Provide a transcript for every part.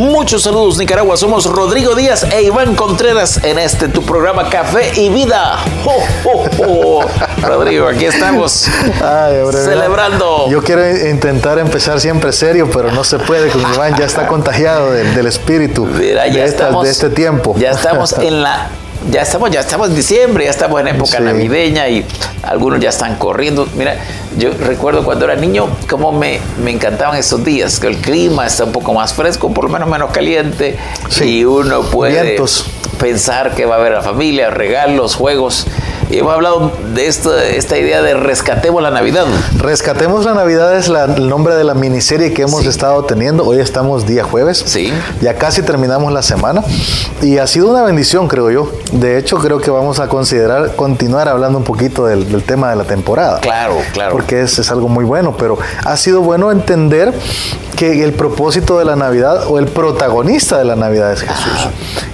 Muchos saludos Nicaragua, somos Rodrigo Díaz e Iván Contreras en este tu programa Café y Vida. Rodrigo, aquí estamos celebrando. Yo quiero intentar empezar siempre serio, pero no se puede con Iván, ya está contagiado del, espíritu Mira, ya estamos, de este tiempo. Ya estamos en la ya estamos, ya estamos en diciembre, ya estamos en época navideña y algunos ya están corriendo. Mira, yo recuerdo cuando era niño cómo me, me encantaban esos días, que el clima está un poco más fresco, por lo menos menos caliente, y uno puede pensar que va a haber la familia, regalos, juegos. Y hemos hablado de esto, esta idea de rescatemos la Navidad. Rescatemos la Navidad es el nombre de la miniserie que hemos estado teniendo. Hoy estamos día jueves. Sí. Ya casi terminamos la semana. Y ha sido una bendición, creo yo. De hecho, creo que vamos a considerar continuar hablando un poquito del, tema de la temporada. Claro, claro. Porque es, es algo muy bueno. Pero ha sido bueno entender que el propósito de la Navidad o el protagonista de la Navidad es Jesús.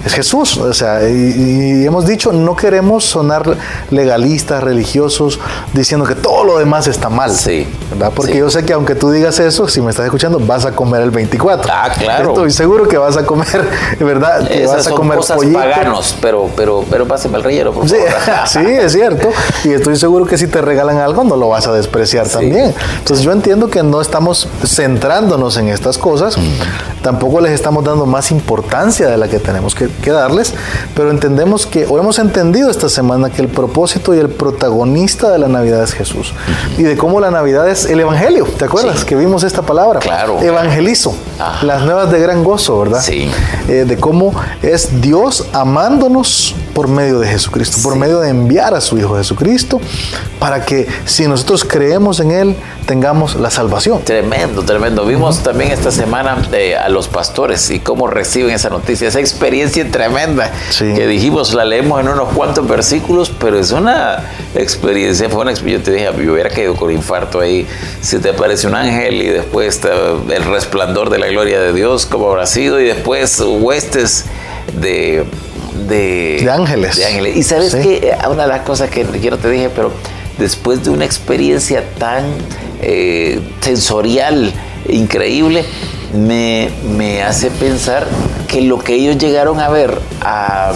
Es Jesús. O sea, y, hemos dicho, no queremos sonar legalistas, religiosos, diciendo que todo lo demás está mal. Sí. ¿verdad? Porque yo sé que aunque tú digas eso, si me estás escuchando, vas a comer el 24. Ah, claro. Estoy seguro que vas a comer, ¿verdad? Que vas a comer cosas paganos, pero, pero, pero páseme el relleno, por favor. Sí, es cierto. Y estoy seguro que si te regalan algo, no lo vas a despreciar también. Entonces yo entiendo que no estamos centrándonos en estas cosas, tampoco les estamos dando más importancia de la que tenemos que, darles, pero entendemos que, o hemos entendido esta semana que el propósito y el protagonista de la Navidad es Jesús. Y de cómo la Navidad es el Evangelio, ¿te acuerdas? Que vimos esta palabra. Claro. Evangelizo. Las nuevas de gran gozo, ¿verdad? Sí. Eh, de cómo es Dios amándonos por medio de Jesucristo, por medio de enviar a su Hijo Jesucristo, para que si nosotros creemos en Él, tengamos la salvación. Tremendo, tremendo. Vimos también esta semana eh, a los pastores y cómo reciben esa noticia, esa experiencia tremenda que dijimos, la leemos en unos cuantos versículos, pero es una experiencia, fue una experiencia, yo te dije, yo hubiera caído con infarto ahí, si te aparece un ángel y después el resplandor de la gloria de Dios, como habrá sido, y después huestes de... De, ángeles. De ángeles. Y sabes que eh, una de las cosas que quiero te dije, pero después de una experiencia tan eh, sensorial increíble, me, hace pensar que lo que ellos llegaron a ver a,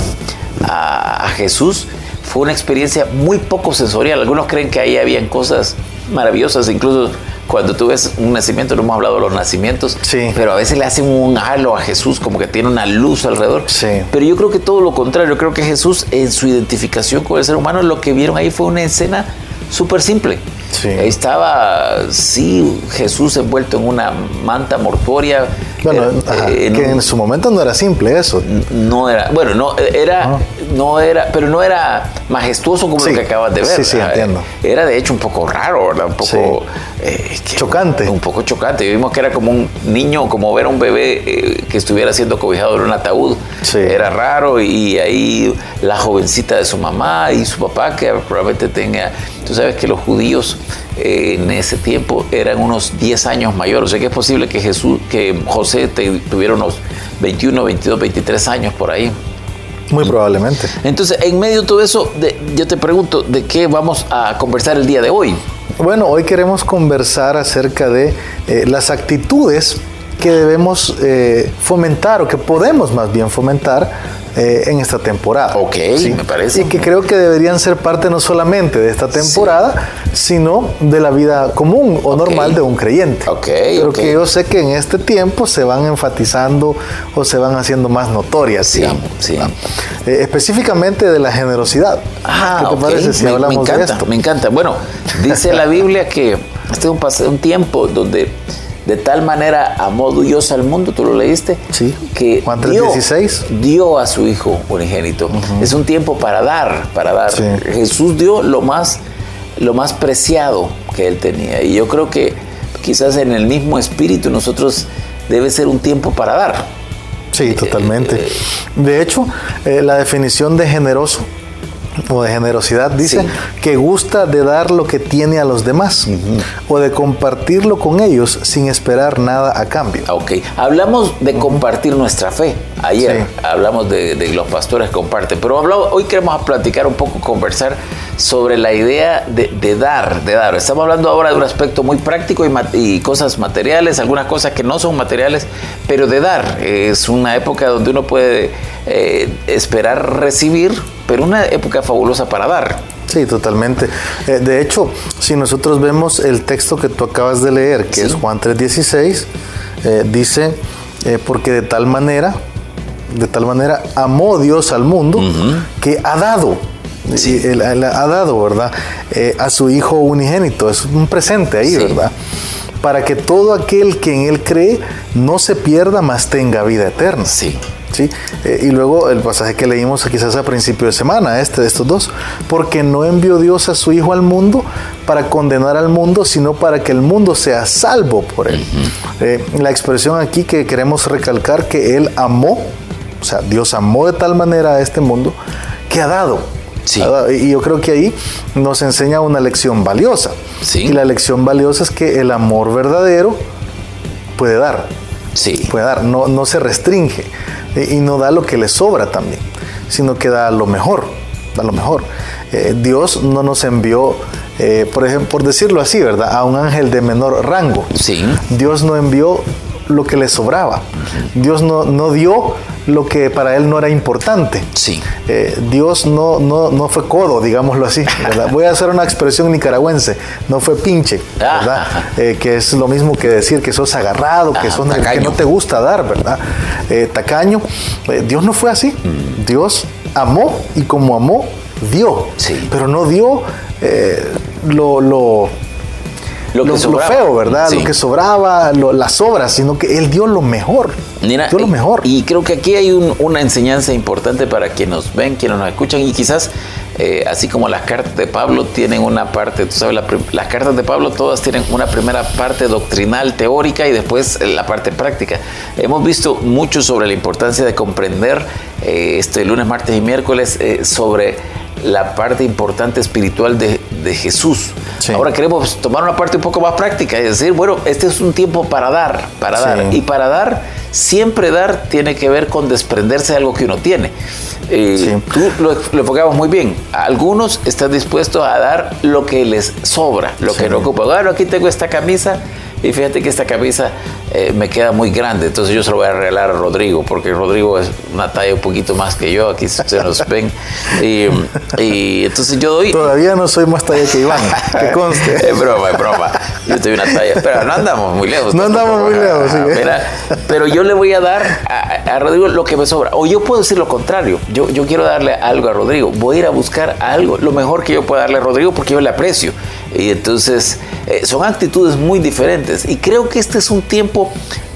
Jesús fue una experiencia muy poco sensorial. Algunos creen que ahí habían cosas maravillosas, incluso cuando tú ves un nacimiento, no hemos hablado de los nacimientos, pero a veces le hacen un halo a Jesús, como que tiene una luz alrededor. Pero yo creo que todo lo contrario, yo creo que Jesús en su identificación con el ser humano, lo que vieron ahí fue una escena súper simple. Ahí estaba, sí, Jesús envuelto en una manta mortuoria. Bueno, eh, que en su momento no era simple eso. No era, bueno, no era, no era, pero no era majestuoso como lo que acabas de ver. Sí, sí, entiendo. Era de hecho un poco raro, ¿verdad? Un poco eh, chocante. Un poco chocante. Vimos que era como un niño, como ver a un bebé eh, que estuviera siendo cobijado en un ataúd. Era raro y ahí la jovencita de su mamá y su papá que probablemente tenga. Tú sabes que los judíos eh, en ese tiempo eran unos 10 años mayores. O sea que es posible que Jesús, que José tuviera unos 21, 22, 23 años por ahí. Muy probablemente. Entonces, en medio de todo eso, yo te pregunto, ¿de qué vamos a conversar el día de hoy? Bueno, hoy queremos conversar acerca de eh, las actitudes que debemos eh, fomentar o que podemos más bien fomentar eh, en esta temporada. Ok, me parece. Y que creo que deberían ser parte no solamente de esta temporada, sino de la vida común o normal de un creyente. Ok, Pero que yo sé que en este tiempo se van enfatizando o se van haciendo más notorias, sí, Sí. Eh, específicamente de la generosidad. Ah, ¿Qué te parece si hablamos me encanta, de esto? Me encanta. Bueno, dice la Biblia que este es un, un tiempo donde de tal manera amó Dios al mundo, tú lo leíste, sí. que Juan 16. dio a su Hijo unigénito. Es un tiempo para dar, para dar. Jesús dio lo más, lo más preciado que él tenía. Y yo creo que quizás en el mismo espíritu nosotros debe ser un tiempo para dar. Sí, totalmente. Eh, de hecho, eh, la definición de generoso o de generosidad, dice, Sí. que gusta de dar lo que tiene a los demás o de compartirlo con ellos sin esperar nada a cambio. Ok, hablamos de compartir nuestra fe. Ayer Sí. hablamos de, de los pastores que comparten, pero hablamos- hoy queremos platicar un poco, conversar sobre la idea de, de dar, de dar. Estamos hablando ahora de un aspecto muy práctico y cosas materiales, algunas cosas que no son materiales, pero de dar. Es una época donde uno puede eh, esperar recibir, pero una época fabulosa para dar. Sí, totalmente. Eh, de hecho, si nosotros vemos el texto que tú acabas de leer, que Sí. es Juan 3:16, eh, dice, eh, porque de tal manera, de tal manera amó Dios al mundo que ha dado. Sí. Y él- él ha dado, ¿verdad? Eh, a su Hijo unigénito. Es un presente ahí, Sí. ¿verdad? Para que todo aquel que en Él cree no se pierda, mas tenga vida eterna. Sí. ¿Sí? Eh, y luego el pasaje que leímos quizás a principio de semana, este de estos dos, porque no envió Dios a su Hijo al mundo para condenar al mundo, sino para que el mundo sea salvo por él. Eh, la expresión aquí que queremos recalcar que Él amó, o sea, Dios amó de tal manera a este mundo que ha dado. Sí. Y yo creo que ahí nos enseña una lección valiosa. Sí. Y la lección valiosa es que el amor verdadero puede dar Sí. puede dar, no, no se restringe y no da lo que le sobra también, sino que da lo mejor, da lo mejor. Eh, Dios no nos envió, eh, por ejemplo, por decirlo así, ¿verdad? A un ángel de menor rango. Sí. Dios no envió lo que le sobraba. Dios no, no dio lo que para él no era importante. Sí. Eh, Dios no, no, no fue codo, digámoslo así. ¿verdad? Voy a hacer una expresión nicaragüense. No fue pinche, ¿verdad? Ah. Eh, que es lo mismo que decir que sos agarrado, que, Ah, sos, que no te gusta dar, ¿verdad? Eh, tacaño. Dios no fue así. Mm. Dios amó y como amó, dio. Sí. Pero no dio lo, lo, Lo que lo- feo, ¿verdad? Sí. Lo que sobraba, lo- las obras, sino que Él dio lo mejor. Mira, dio lo y- mejor. Y creo que aquí hay un- una enseñanza importante para quienes nos ven, quienes nos escuchan y quizás, eh, así como las cartas de Pablo tienen una parte, tú sabes, la las cartas de Pablo todas tienen una primera parte doctrinal, teórica y después eh, la parte práctica. Hemos visto mucho sobre la importancia de comprender eh, este lunes, martes y miércoles eh, sobre la parte importante espiritual de, de Jesús. Sí. Ahora queremos tomar una parte un poco más práctica y decir, bueno, este es un tiempo para dar, para Sí. dar. Y para dar, siempre dar tiene que ver con desprenderse de algo que uno tiene. Eh, Sí. Tú lo, lo enfocabas muy bien. Algunos están dispuestos a dar lo que les sobra, lo que no ocupa. Bueno, aquí tengo esta camisa y fíjate que esta camisa eh, me queda muy grande, entonces yo se lo voy a regalar a Rodrigo, porque Rodrigo es una talla un poquito más que yo, aquí ustedes nos ven. Y, y entonces yo doy... Todavía no soy más talla que Iván, que conste. Es broma, es broma. Yo doy una talla. Pero no andamos muy lejos. No andamos muy lejos, sí. Mira, pero yo le voy a dar a, Rodrigo lo que me sobra. O yo puedo decir lo contrario. Yo, yo quiero darle algo a Rodrigo. Voy a ir a buscar algo, lo mejor que yo pueda darle a Rodrigo porque yo le aprecio. Y entonces eh, son actitudes muy diferentes. Y creo que este es un tiempo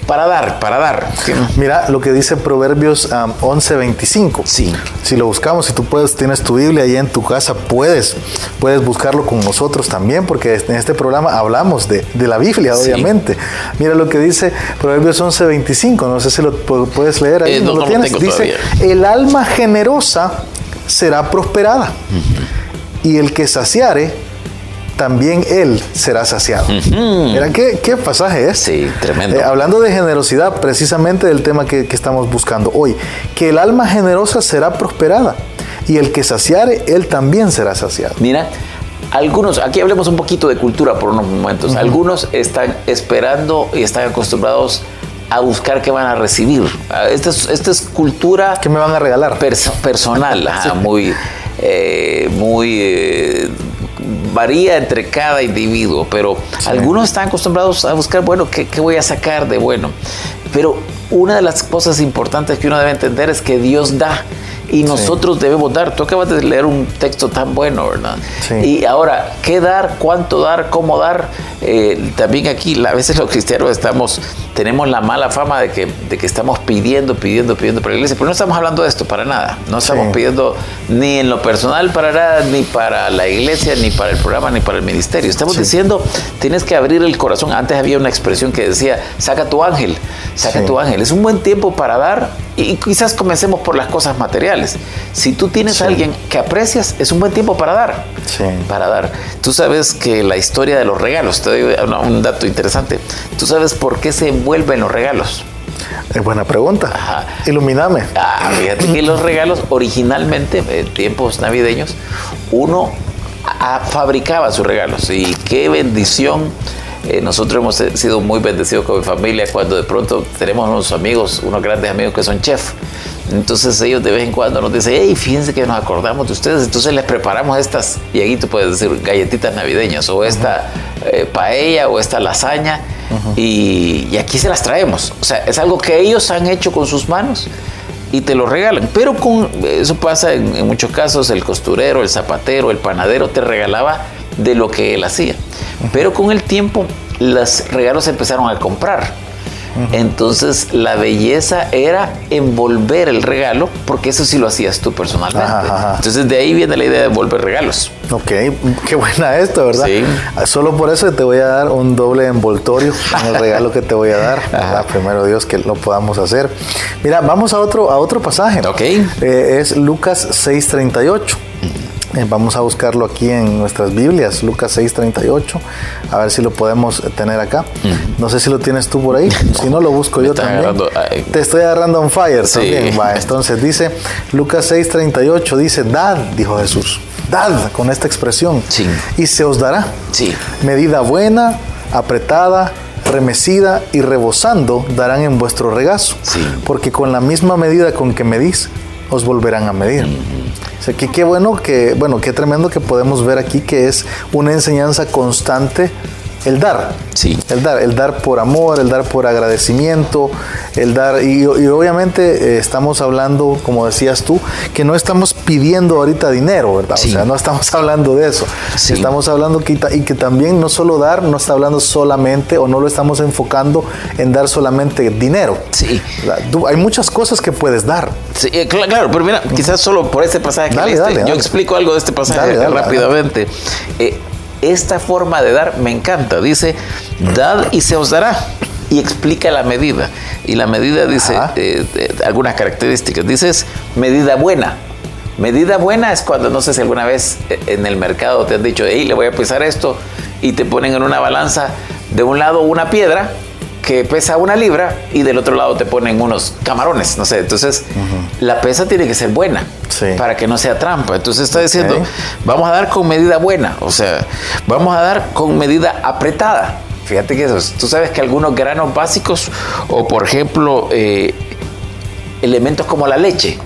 para dar, para dar. Mira lo que dice Proverbios um, 11:25. Sí. Si lo buscamos, si tú puedes, tienes tu Biblia ahí en tu casa, puedes, puedes buscarlo con nosotros también, porque en este programa hablamos de, de la Biblia, Sí. obviamente. Mira lo que dice Proverbios 11:25. No sé si lo pu- puedes leer ahí. Eh, no, lo no lo tienes? tengo dice: todavía. El alma generosa será prosperada, y el que saciare también él será saciado. Mira qué, qué pasaje es. Sí, tremendo. Eh, hablando de generosidad, precisamente del tema que, que estamos buscando hoy, que el alma generosa será prosperada y el que saciare, él también será saciado. Mira, algunos, aquí hablemos un poquito de cultura por unos momentos. Algunos están esperando y están acostumbrados a buscar qué van a recibir. Ah, Esta es, esta es cultura ¿Qué me van a regalar? perso- personal, ajá, muy, eh, muy eh, varía entre cada individuo, pero algunos están acostumbrados a buscar, bueno, ¿qué, qué voy a sacar de bueno? Pero una de las cosas importantes que uno debe entender es que Dios da y nosotros debemos dar. Tú acabas de leer un texto tan bueno, ¿verdad? Sí. Y ahora, ¿qué dar? ¿Cuánto dar? ¿Cómo dar? Eh, también aquí, a veces los cristianos estamos, tenemos la mala fama de que, de que estamos pidiendo, pidiendo, pidiendo para la iglesia, pero no estamos hablando de esto para nada. No estamos Sí. pidiendo ni en lo personal para nada, ni para la iglesia, ni para el programa, ni para el ministerio. Estamos diciendo, tienes que abrir el corazón. Antes había una expresión que decía, saca tu ángel, saca tu ángel. Es un buen tiempo para dar y quizás comencemos por las cosas materiales. Si tú tienes a alguien que aprecias, es un buen tiempo para dar. Sí. Para dar. Tú sabes que la historia de los regalos, te doy un dato interesante. ¿Tú sabes por qué se envuelven los regalos? Es buena pregunta. Ajá. Ilumíname. Ah, fíjate que los regalos originalmente, en tiempos navideños, uno a- fabricaba sus regalos y qué bendición. Eh, nosotros hemos sido muy bendecidos con mi familia cuando de pronto tenemos unos amigos, unos grandes amigos que son chef. Entonces ellos de vez en cuando nos dicen, hey, fíjense que nos acordamos de ustedes, entonces les preparamos estas, y ahí tú puedes decir galletitas navideñas, o esta eh, paella, o esta lasaña, y, y aquí se las traemos. O sea, es algo que ellos han hecho con sus manos y te lo regalan. Pero con eso pasa en, en muchos casos, el costurero, el zapatero, el panadero te regalaba de lo que él hacía. Pero con el tiempo los regalos se empezaron a comprar. Entonces la belleza era envolver el regalo, porque eso sí lo hacías tú personalmente. Ajá, ajá. Entonces de ahí viene la idea de envolver regalos. Ok, qué buena esto, ¿verdad? Sí. Solo por eso te voy a dar un doble envoltorio en el regalo que te voy a dar. ¿verdad? Primero Dios que lo podamos hacer. Mira, vamos a otro, a otro pasaje. Ok. Eh, es Lucas 6:38. Eh, vamos a buscarlo aquí en nuestras Biblias, Lucas 6:38. A ver si lo podemos tener acá. No sé si lo tienes tú por ahí. Si no, lo busco yo también. agarrando. Te estoy agarrando on fire Sí. también. Va, entonces dice Lucas 6:38, dice, dad, dijo Jesús, dad con esta expresión. Sí. Y se os dará. Sí. Medida buena, apretada, remecida y rebosando darán en vuestro regazo. Porque con la misma medida con que medís, os volverán a medir. O sea, que qué bueno que, bueno, qué tremendo que podemos ver aquí que es una enseñanza constante el dar. Sí. El dar, el dar por amor, el dar por agradecimiento, el dar, y, y obviamente eh, estamos hablando, como decías tú, que no estamos pidiendo ahorita dinero, ¿verdad? Sí. O sea, no estamos hablando de eso. Sí. Estamos hablando que, y que también no solo dar, no está hablando solamente o no lo estamos enfocando en dar solamente dinero. Sí. hay muchas cosas que puedes dar. Sí, eh, cla- claro, pero mira, quizás solo por este pasaje que Dale, leíste, dale, yo dale. explico algo de este pasaje rápidamente. Eh, esta forma de dar me encanta. Dice, dad y se os dará. Y explica la medida. Y la medida dice eh, eh, algunas características. Dices, medida buena. Medida buena es cuando, no sé si alguna vez eh, en el mercado te han dicho, hey, le voy a pesar esto, y te ponen en una balanza de un lado una piedra que pesa una libra y del otro lado te ponen unos camarones, no sé. Entonces, la pesa tiene que ser buena Sí. para que no sea trampa. Entonces está diciendo, vamos a dar con medida buena, o sea, vamos a dar con medida apretada. Fíjate que eso, es- tú sabes que algunos granos básicos, o por ejemplo, eh, elementos como la leche.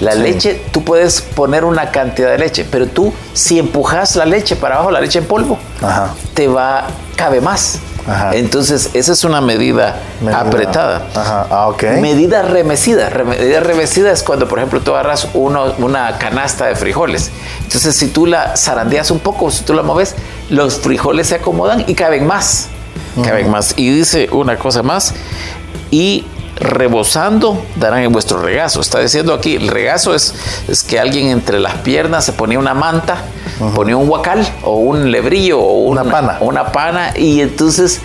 La Sí. leche, tú puedes poner una cantidad de leche, pero tú si empujas la leche para abajo, la leche en polvo, Ajá. te va, cabe más. Ajá. Entonces, esa es una medida, Medida- apretada. Ajá, ah. Medida remecida. Re- Medida remecida es cuando, por ejemplo, tú agarras uno- una canasta de frijoles. Entonces, si tú la zarandeas un poco, si tú la mueves, los frijoles se acomodan y caben más. Caben más. Y dice una cosa más. Y rebosando darán en vuestro regazo. Está diciendo aquí, el regazo es, es que alguien entre las piernas se ponía una manta, ponía un huacal o un lebrillo o Una pana. una pana y entonces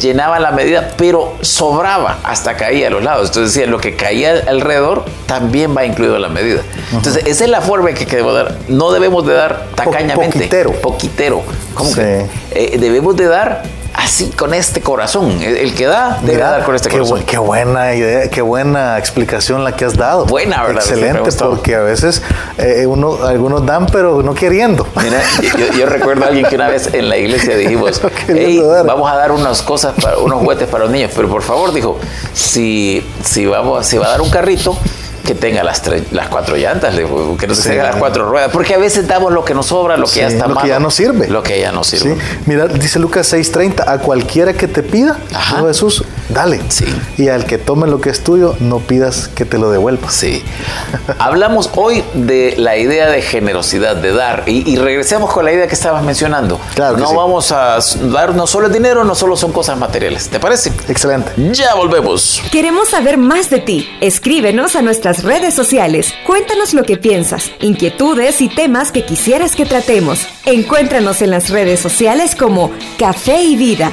llenaba la medida, pero sobraba hasta caía a los lados. Entonces decía, lo que caía alrededor también va incluido en la medida. Entonces, esa es la forma en que debemos dar. No debemos de dar tacañamente. poquitero. Poquitero. ¿Cómo Sí. que? Eh, debemos de dar así con este corazón. El, el que da debe Mira, dar con este qué, corazón. bu- qué buena idea, qué buena explicación la que has dado. Buena, ¿verdad? Excelente, porque a veces eh, uno, algunos dan, pero no queriendo. Mira, yo, yo recuerdo a alguien que una vez en la iglesia dijimos, vamos a dar unas cosas, para, unos juguetes para los niños, pero por favor, dijo, si, si, vamos, si va a dar un carrito, que tenga las, tres, las cuatro llantas, que no se Sí. tenga las cuatro ruedas, porque a veces damos lo que nos sobra, lo que Sí, ya está lo que malo, ya no sirve. Lo que ya no sirve. Sí. Mira, dice Lucas 6:30, a cualquiera que te pida, Jesús, dale. Sí. Y al que tome lo que es tuyo, no pidas que te lo devuelva. Sí. Hablamos hoy de la idea de generosidad, de dar, y, y regresemos con la idea que estabas mencionando. Claro que no sí. vamos a dar no solo el dinero, no solo son cosas materiales. ¿Te parece? Excelente. Ya volvemos. Queremos saber más de ti. Escríbenos a nuestras redes sociales. Cuéntanos lo que piensas, inquietudes y temas que quisieras que tratemos. Encuéntranos en las redes sociales como Café y Vida.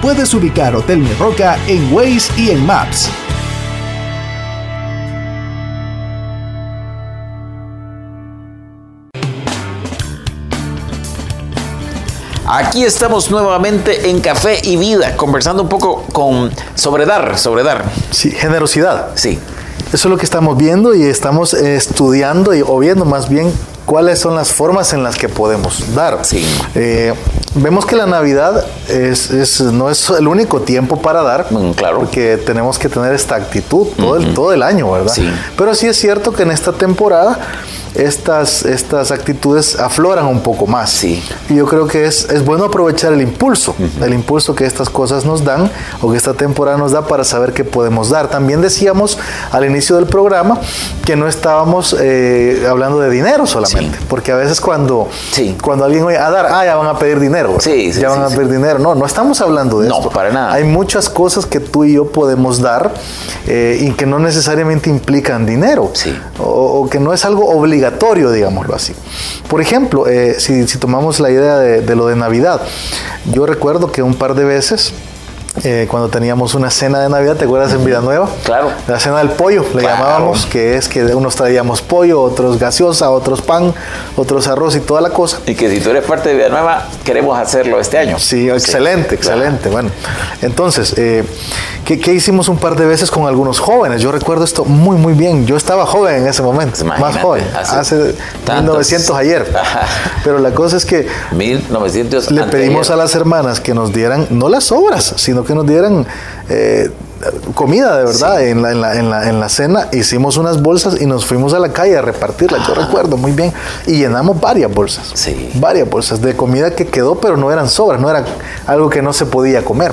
Puedes ubicar Hotel Mi Roca en Waze y en Maps. Aquí estamos nuevamente en Café y Vida, conversando un poco con sobre dar, sobre dar. Sí, generosidad. Sí. Eso es lo que estamos viendo y estamos estudiando y, o viendo más bien cuáles son las formas en las que podemos dar. Sí. Eh, vemos que la Navidad es, es- no es el único tiempo para dar, Mm, claro. porque tenemos que tener esta actitud todo, el, todo el año, ¿verdad? Sí. Pero sí es cierto que en esta temporada estas, estas actitudes afloran un poco más. Sí. Y yo creo que es, es bueno aprovechar el impulso, el impulso que estas cosas nos dan o que esta temporada nos da para saber qué podemos dar. También decíamos al inicio del programa que no estábamos eh, hablando de dinero solamente, porque a veces cuando, Sí. cuando alguien oye a dar, ah, ya van a pedir dinero. Sí, sí, ya van a pedir dinero. No, no estamos hablando de No, esto. para nada. Hay muchas cosas que tú y yo podemos dar eh, y que no necesariamente implican dinero. Sí. O, o que no es algo obligatorio, digámoslo así. Por ejemplo, eh, si, si tomamos la idea de, de lo de Navidad, yo recuerdo que un par de veces, eh, cuando teníamos una cena de Navidad, ¿te acuerdas en Vida Nueva? Claro. La cena del pollo, le Claro. llamábamos, que es que unos traíamos pollo, otros gaseosa, otros pan, otros arroz y toda la cosa. Y que si tú eres parte de Vida Nueva, queremos hacerlo este año. Sí, excelente, excelente. Bueno, entonces, eh, ¿qué, qué hicimos un par de veces con algunos jóvenes? Yo recuerdo esto muy, muy bien. Yo estaba joven en ese momento, Pues imagínate, más joven, hace hace, tantos. 1900 ayer. Pero la cosa es que 1900 le pedimos a las hermanas que nos dieran, no las obras, sino que nos dieran eh, comida de verdad en, la, en, la, en, la, en la cena. Hicimos unas bolsas y nos fuimos a la calle a repartirlas. Yo recuerdo muy bien. Y llenamos varias bolsas. Sí. Varias bolsas de comida que quedó, pero no eran sobras, no era algo que no se podía comer.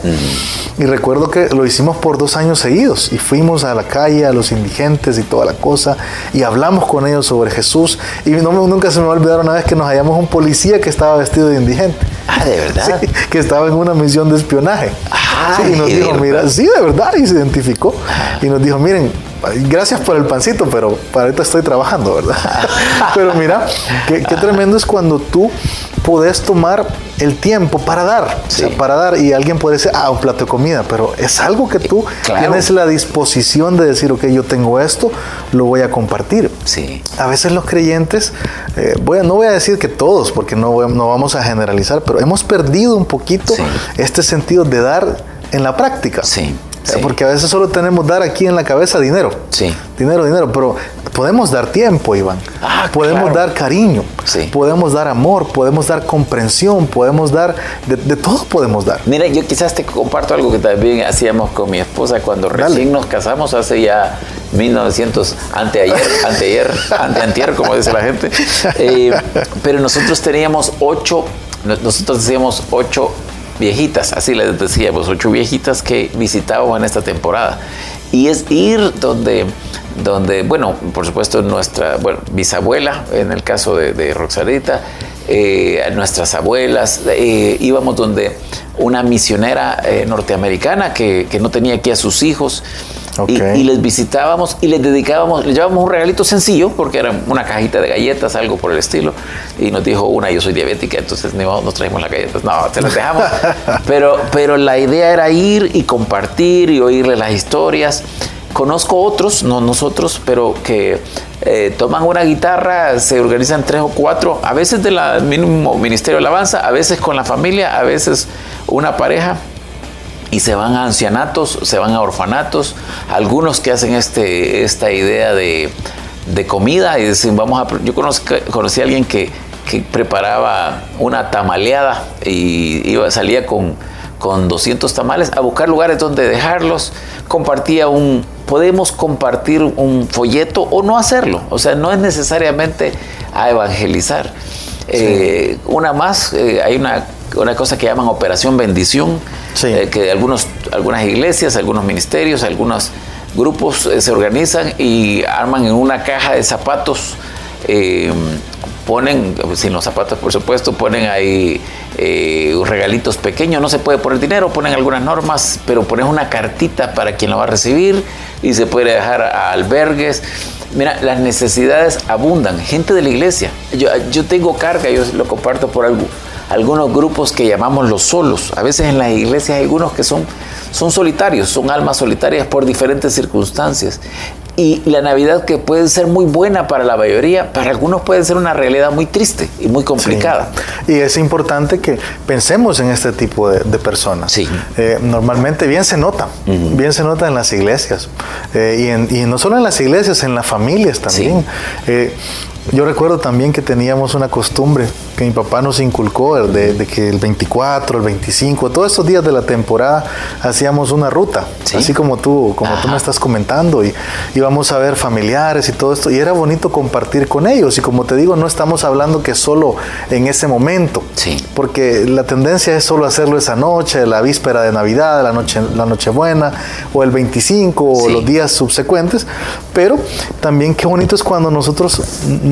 Y recuerdo que lo hicimos por dos años seguidos. Y fuimos a la calle, a los indigentes y toda la cosa. Y hablamos con ellos sobre Jesús. Y no, nunca se me va a olvidar una vez que nos hallamos un policía que estaba vestido de indigente. Ah, de verdad. Sí, que estaba en una misión de espionaje. Ah, Sí, y nos ¿de dijo, mira, sí, de verdad, y se identificó. Y nos dijo, miren, gracias por el pancito, pero para ahorita estoy trabajando, ¿verdad? pero mira, qué, qué tremendo es cuando tú puedes tomar el tiempo para dar, o sea, Sí. para dar, y alguien puede decir, ah, un plato de comida, pero es algo que tú Claro. tienes la disposición de decir, ok, yo tengo esto, lo voy a compartir. Sí. A veces los creyentes, eh, voy a- no voy a decir que todos, porque no, no vamos a generalizar, pero hemos perdido un poquito Sí. este sentido de dar en la práctica. Sí, sí. Porque a veces solo tenemos dar aquí en la cabeza dinero. Sí. Dinero, dinero, pero podemos dar tiempo, Iván. Ah, podemos claro. dar cariño. Sí. Podemos dar amor, podemos dar comprensión, podemos dar, de, de todo podemos dar. Mira, yo quizás te comparto algo que también hacíamos con mi esposa cuando Dale. recién nos casamos hace ya 1900, anteayer, anteayer, anteantier, como dice la gente. Eh, pero nosotros teníamos ocho, no- nosotros decíamos ocho viejitas, así les decíamos, ocho viejitas que visitábamos en esta temporada. Y es ir donde, donde bueno, por supuesto nuestra bueno, bisabuela, en el caso de, de eh, nuestras abuelas, eh, íbamos donde una misionera eh, norteamericana que, que no tenía aquí a sus hijos. Ok. Y, y les visitábamos y les dedicábamos, les llevábamos un regalito sencillo, porque era una cajita de galletas, algo por el estilo. Y nos dijo una, yo soy diabética, entonces nos traemos las galletas. No, te las dejamos. pero, pero la idea era ir y compartir y oírle las historias. Conozco otros, no nosotros, pero que eh, toman una guitarra, se organizan tres o cuatro, a veces del mismo Ministerio de Alabanza, a veces con la familia, a veces una pareja y se van a ancianatos, se van a orfanatos, algunos que hacen este, esta idea de, de comida y dicen, vamos a... Yo conozco- conocí a alguien que, que preparaba una tamaleada y iba, salía con, con 200 tamales a buscar lugares donde dejarlos, compartía un... Podemos compartir un folleto o no hacerlo, o sea, no es necesariamente a evangelizar. Eh, una más, eh, hay una, una cosa que llaman Operación Bendición, eh, que algunos, algunas iglesias, algunos ministerios, algunos grupos se organizan y arman en una caja de zapatos ponen, sin los zapatos por supuesto, ponen ahí eh, regalitos pequeños, no se puede poner dinero, ponen algunas normas, pero ponen una cartita para quien lo va a recibir y se puede dejar a albergues. Mira, las necesidades abundan. Gente de la iglesia, yo, yo tengo carga, yo lo comparto por algo, algunos grupos que llamamos los solos. A veces en las iglesias hay algunos que son, son solitarios, son almas solitarias por diferentes circunstancias. Y la Navidad que puede ser muy buena para la mayoría, para algunos puede ser una realidad muy triste y muy complicada. Y es importante que pensemos en este tipo de, personas. Sí. Eh, normalmente bien se nota, bien se nota en las iglesias. Eh, y, no solo en las iglesias, en las familias también. Eh, yo recuerdo también que teníamos una costumbre que mi papá nos inculcó de, que el 24, el 25, todos estos días de la temporada hacíamos una ruta, así como tú, como tú me estás comentando, y íbamos a ver familiares y todo esto, y era bonito compartir con ellos. Y como te digo, no estamos hablando que solo en ese momento, sí. porque la tendencia es solo hacerlo esa noche, la víspera de Navidad, la noche, la Nochebuena, o el 25, o los días subsecuentes, pero también qué bonito es cuando nosotros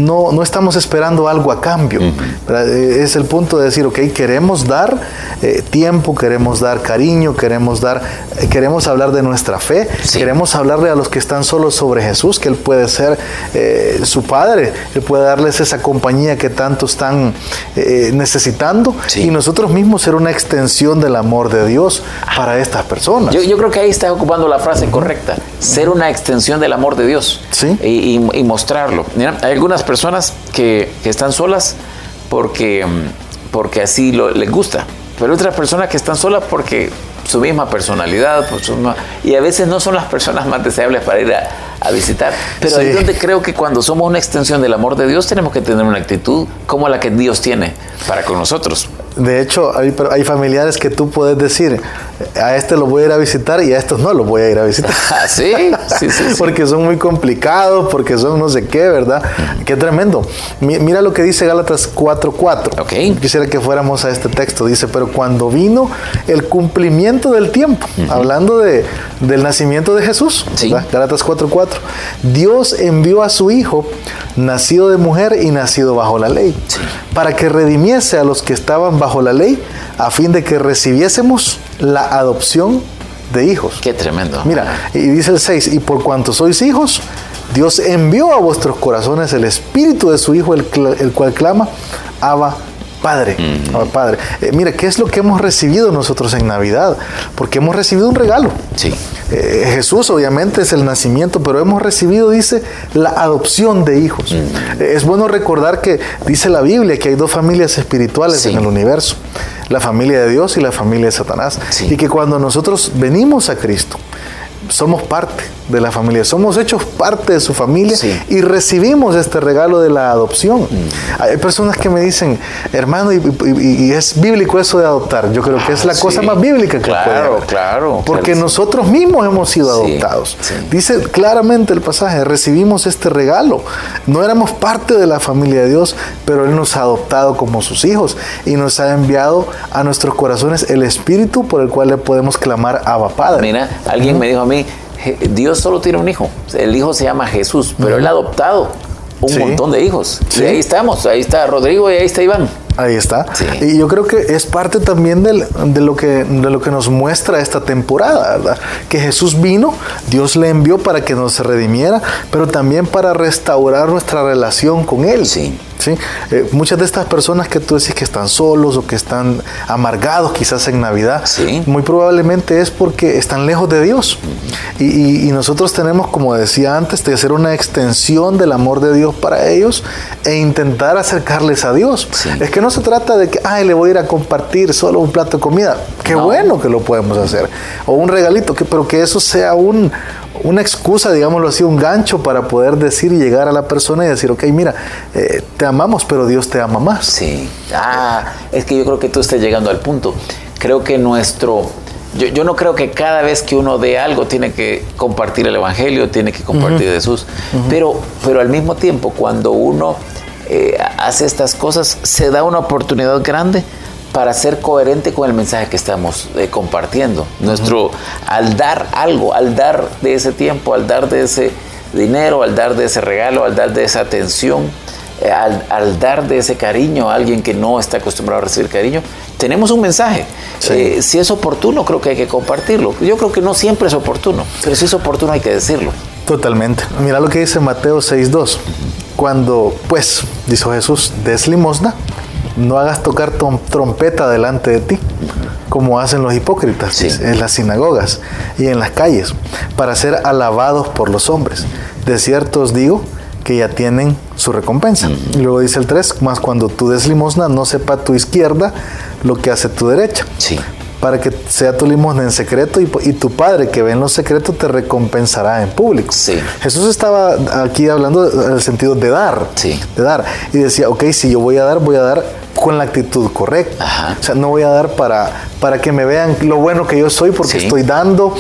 no, no estamos esperando algo a cambio. Eh, es el punto de decir, ok, queremos dar eh, tiempo, queremos dar cariño, queremos dar, eh, queremos hablar de nuestra fe, queremos hablarle a los que están solos sobre Jesús, que Él puede ser su Padre, Él puede darles esa compañía que tanto están necesitando y nosotros mismos ser una extensión del amor de Dios para estas personas. Yo, creo que ahí está ocupando la frase correcta, ser una extensión del amor de Dios ¿Sí? y, mostrarlo. hay algunas personas que, que están solas, porque, porque así lo, les gusta. Pero otras personas que están solas porque su misma personalidad, y a veces no son las personas más deseables para ir a, a visitar. Pero ahí es donde creo que cuando somos una extensión del amor de Dios tenemos que tener una actitud como la que Dios tiene para con nosotros. De hecho, hay, hay familiares que tú puedes decir, a este lo voy a ir a visitar y a estos no los voy a ir a visitar. Ah, ¿Sí? Sí, sí, porque son muy complicados, porque son no sé qué, ¿verdad? Qué tremendo. Mira lo que dice Gálatas 4.4. Okay. Quisiera que fuéramos a este texto. Dice, pero cuando vino el cumplimiento del tiempo, hablando de, del nacimiento de Jesús, Gálatas 4.4, Dios envió a su Hijo, nacido de mujer y nacido bajo la ley, para que redimiese a los que estaban bajo la ley, a fin de que recibiésemos la adopción de hijos. Qué tremendo. Mira, y dice el 6, y por cuanto sois hijos, Dios envió a vuestros corazones el espíritu de su Hijo, el, el cual clama, Abba Padre, Padre. Eh, mira, ¿qué es lo que hemos recibido nosotros en Navidad? Porque hemos recibido un regalo. Sí. Eh, Jesús obviamente es el nacimiento, pero hemos recibido, dice, la adopción de hijos. Eh, es bueno recordar que dice la Biblia que hay dos familias espirituales en el universo, la familia de Dios y la familia de Satanás. Y que cuando nosotros venimos a Cristo, somos parte de la familia, somos hechos parte de su familia y recibimos este regalo de la adopción. Mm. Hay personas que me dicen, hermano, y, es bíblico eso de adoptar. Yo creo que es la ah, cosa más bíblica que claro, Claro, Porque nosotros mismos hemos sido adoptados. Dice claramente el pasaje, recibimos este regalo. No éramos parte de la familia de Dios, pero Él nos ha adoptado como sus hijos y nos ha enviado a nuestros corazones el Espíritu por el cual le podemos clamar Abba Padre. Mira, alguien me dijo a mí, Dios solo tiene un hijo. El hijo se llama Jesús, pero él ha adoptado un montón de hijos. Y ahí estamos, ahí está Rodrigo y ahí está Iván. Ahí está. Y yo creo que es parte también de, lo que, de lo que nos muestra esta temporada, ¿verdad? Que Jesús vino, Dios le envió para que nos redimiera, pero también para restaurar nuestra relación con Él. Sí. ¿Sí? Eh, muchas de estas personas que tú decís que están solos o que están amargados quizás en Navidad, muy probablemente es porque están lejos de Dios. y, nosotros tenemos, como decía antes, de hacer una extensión del amor de Dios para ellos e intentar acercarles a Dios. Es que no se trata de que, ay, le voy a ir a compartir solo un plato de comida. Qué bueno que lo podemos hacer. O un regalito, que, pero que eso sea un, una excusa, digámoslo así, un gancho para poder decir y llegar a la persona y decir, ok, mira, eh, te amamos, pero Dios te ama más. Sí. Ah, es que yo creo que tú estás llegando al punto. Creo que nuestro... Yo, no creo que cada vez que uno dé algo tiene que compartir el Evangelio, tiene que compartir Jesús, pero, pero al mismo tiempo cuando uno eh, hace estas cosas se da una oportunidad grande para ser coherente con el mensaje que estamos eh, compartiendo. Nuestro, al dar algo, al dar de ese tiempo, al dar de ese dinero, al dar de ese regalo, al dar de esa atención, eh, al, dar de ese cariño a alguien que no está acostumbrado a recibir cariño, tenemos un mensaje. Eh, si es oportuno, creo que hay que compartirlo. Yo creo que no siempre es oportuno, pero si es oportuno hay que decirlo. Totalmente. Mira lo que dice Mateo 6.2. Cuando, pues, dijo Jesús, des limosna, no hagas tocar trompeta delante de ti, como hacen los hipócritas en las sinagogas y en las calles, para ser alabados por los hombres. De cierto os digo que ya tienen su recompensa. Y luego dice el 3, más cuando tú des limosna, no sepa tu izquierda lo que hace tu derecha. Sí. Para que sea tu limosna en secreto y, tu padre que ve en lo secreto te recompensará en público. Sí. Jesús estaba aquí hablando en el sentido de dar. Sí. De dar. Y decía, ok, si yo voy a dar, voy a dar con la actitud correcta. O sea, no voy a dar para, para que me vean lo bueno que yo soy porque estoy dando.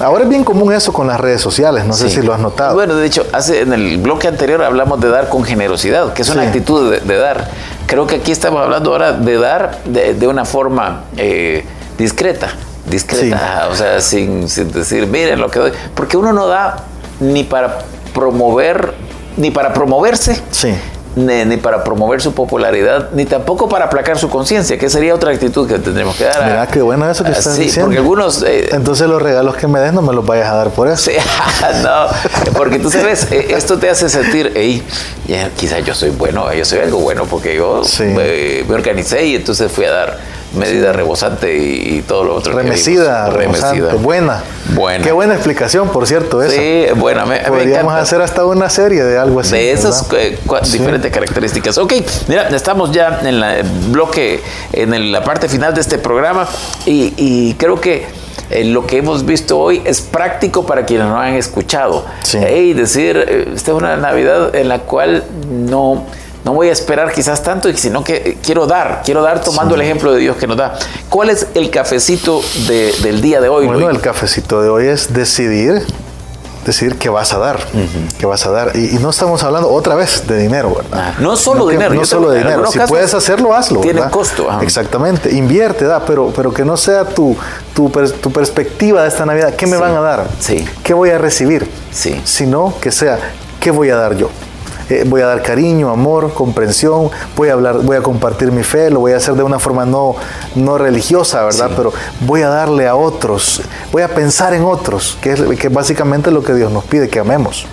Ahora es bien común eso con las redes sociales, no sé si lo has notado. Bueno, de hecho, hace, en el bloque anterior hablamos de dar con generosidad, que es una actitud de, dar. Creo que aquí estamos hablando ahora de dar de, una forma eh, discreta, discreta, o sea, sin, sin decir, miren lo que doy, porque uno no da ni para promover, ni para promoverse, sí ni, para promover su popularidad, ni tampoco para aplacar su conciencia, que sería otra actitud que tendremos que dar. Mira, qué bueno eso que estás sí, diciendo. porque algunos... Eh, Entonces los regalos que me des no me los vayas a dar por eso. Sí, no, porque tú sabes, eh, esto te hace sentir, hey, quizás yo soy bueno, yo soy algo bueno, porque yo me, me organicé y entonces fui a dar medida rebosante y, todo lo otro. Remecida, remecida. Buena. Buena. Qué buena explicación, por cierto, eso. Sí, buena. Me, Podríamos hacer hasta una serie de algo así. De esas eh, diferentes características. Ok, mira, estamos ya en el bloque, en la parte final de este programa y, creo que eh, lo que hemos visto hoy es práctico para quienes no han escuchado. Sí. Y decir, eh, esta es una Navidad en la cual no no voy a esperar quizás tanto, sino que quiero dar, quiero dar tomando el ejemplo de Dios que nos da. ¿Cuál es el cafecito del día de hoy? Bueno, el cafecito de hoy es decidir decidir qué vas a dar, qué vas a dar. Y, no estamos hablando otra vez de dinero, ¿verdad? Ah, no solo dinero. no solo de dinero. Si puedes hacerlo, hazlo. Tiene costo. Exactamente. Invierte, da, pero, pero que no sea tu, tu, perspectiva de esta Navidad. ¿Qué me van a dar? Sí. ¿Qué voy a recibir? Sí. Sino que sea, ¿qué voy a dar yo? Eh, voy a dar cariño, amor, comprensión, voy a hablar, voy a compartir mi fe, lo voy a hacer de una forma no, no religiosa, ¿verdad? Pero voy a darle a otros, voy a pensar en otros, que es que básicamente lo que Dios nos pide, que amemos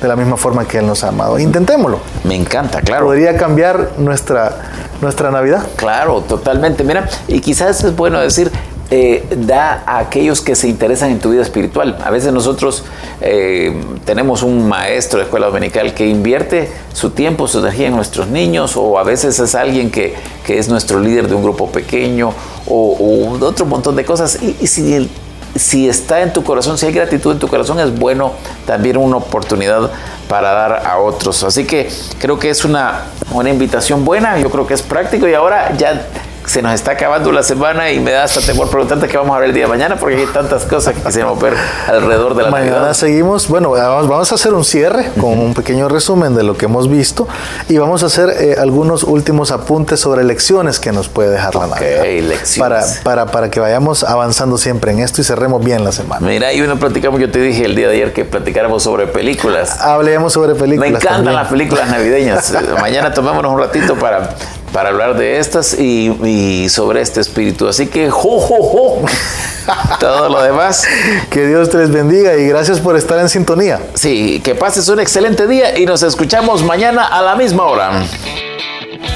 de la misma forma que Él nos ha amado. Intentémoslo. Me encanta, claro. Podría cambiar nuestra, nuestra Navidad. Claro, totalmente. Mira, y quizás es bueno decir, eh, da a aquellos que se interesan en tu vida espiritual. A veces nosotros eh, tenemos un maestro de escuela dominical que invierte su tiempo, su energía en nuestros niños, o a veces es alguien que, es nuestro líder de un grupo pequeño, o, otro montón de cosas. Y, si, si está en tu corazón, si hay gratitud en tu corazón, es bueno también una oportunidad para dar a otros. Así que creo que es una, una invitación buena, yo creo que es práctico y ahora ya se nos está acabando la semana y me da hasta temor preguntarte qué vamos a ver el día de mañana porque hay tantas cosas que quisiéramos ver alrededor de la Mañana seguimos, bueno, vamos, a hacer un cierre con un pequeño resumen de lo que hemos visto y vamos a hacer eh, algunos últimos apuntes sobre lecciones que nos puede dejar la Navidad. lecciones. Para, para, para que vayamos avanzando siempre en esto y cerremos bien la semana. Mira, y uno platicamos, yo te dije el día de ayer que platicáramos sobre películas. Hablemos sobre películas. Me encantan las películas navideñas. mañana tomémonos un ratito para para hablar de estas y, sobre este espíritu. Así que, jo, jo, jo. Todo lo demás. Que Dios te les bendiga y gracias por estar en sintonía. Sí, que pases un excelente día y nos escuchamos mañana a la misma hora.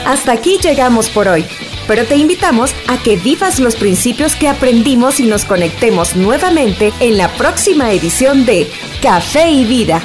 Hasta aquí llegamos por hoy, pero te invitamos a que vivas los principios que aprendimos y nos conectemos nuevamente en la próxima edición de Café y Vida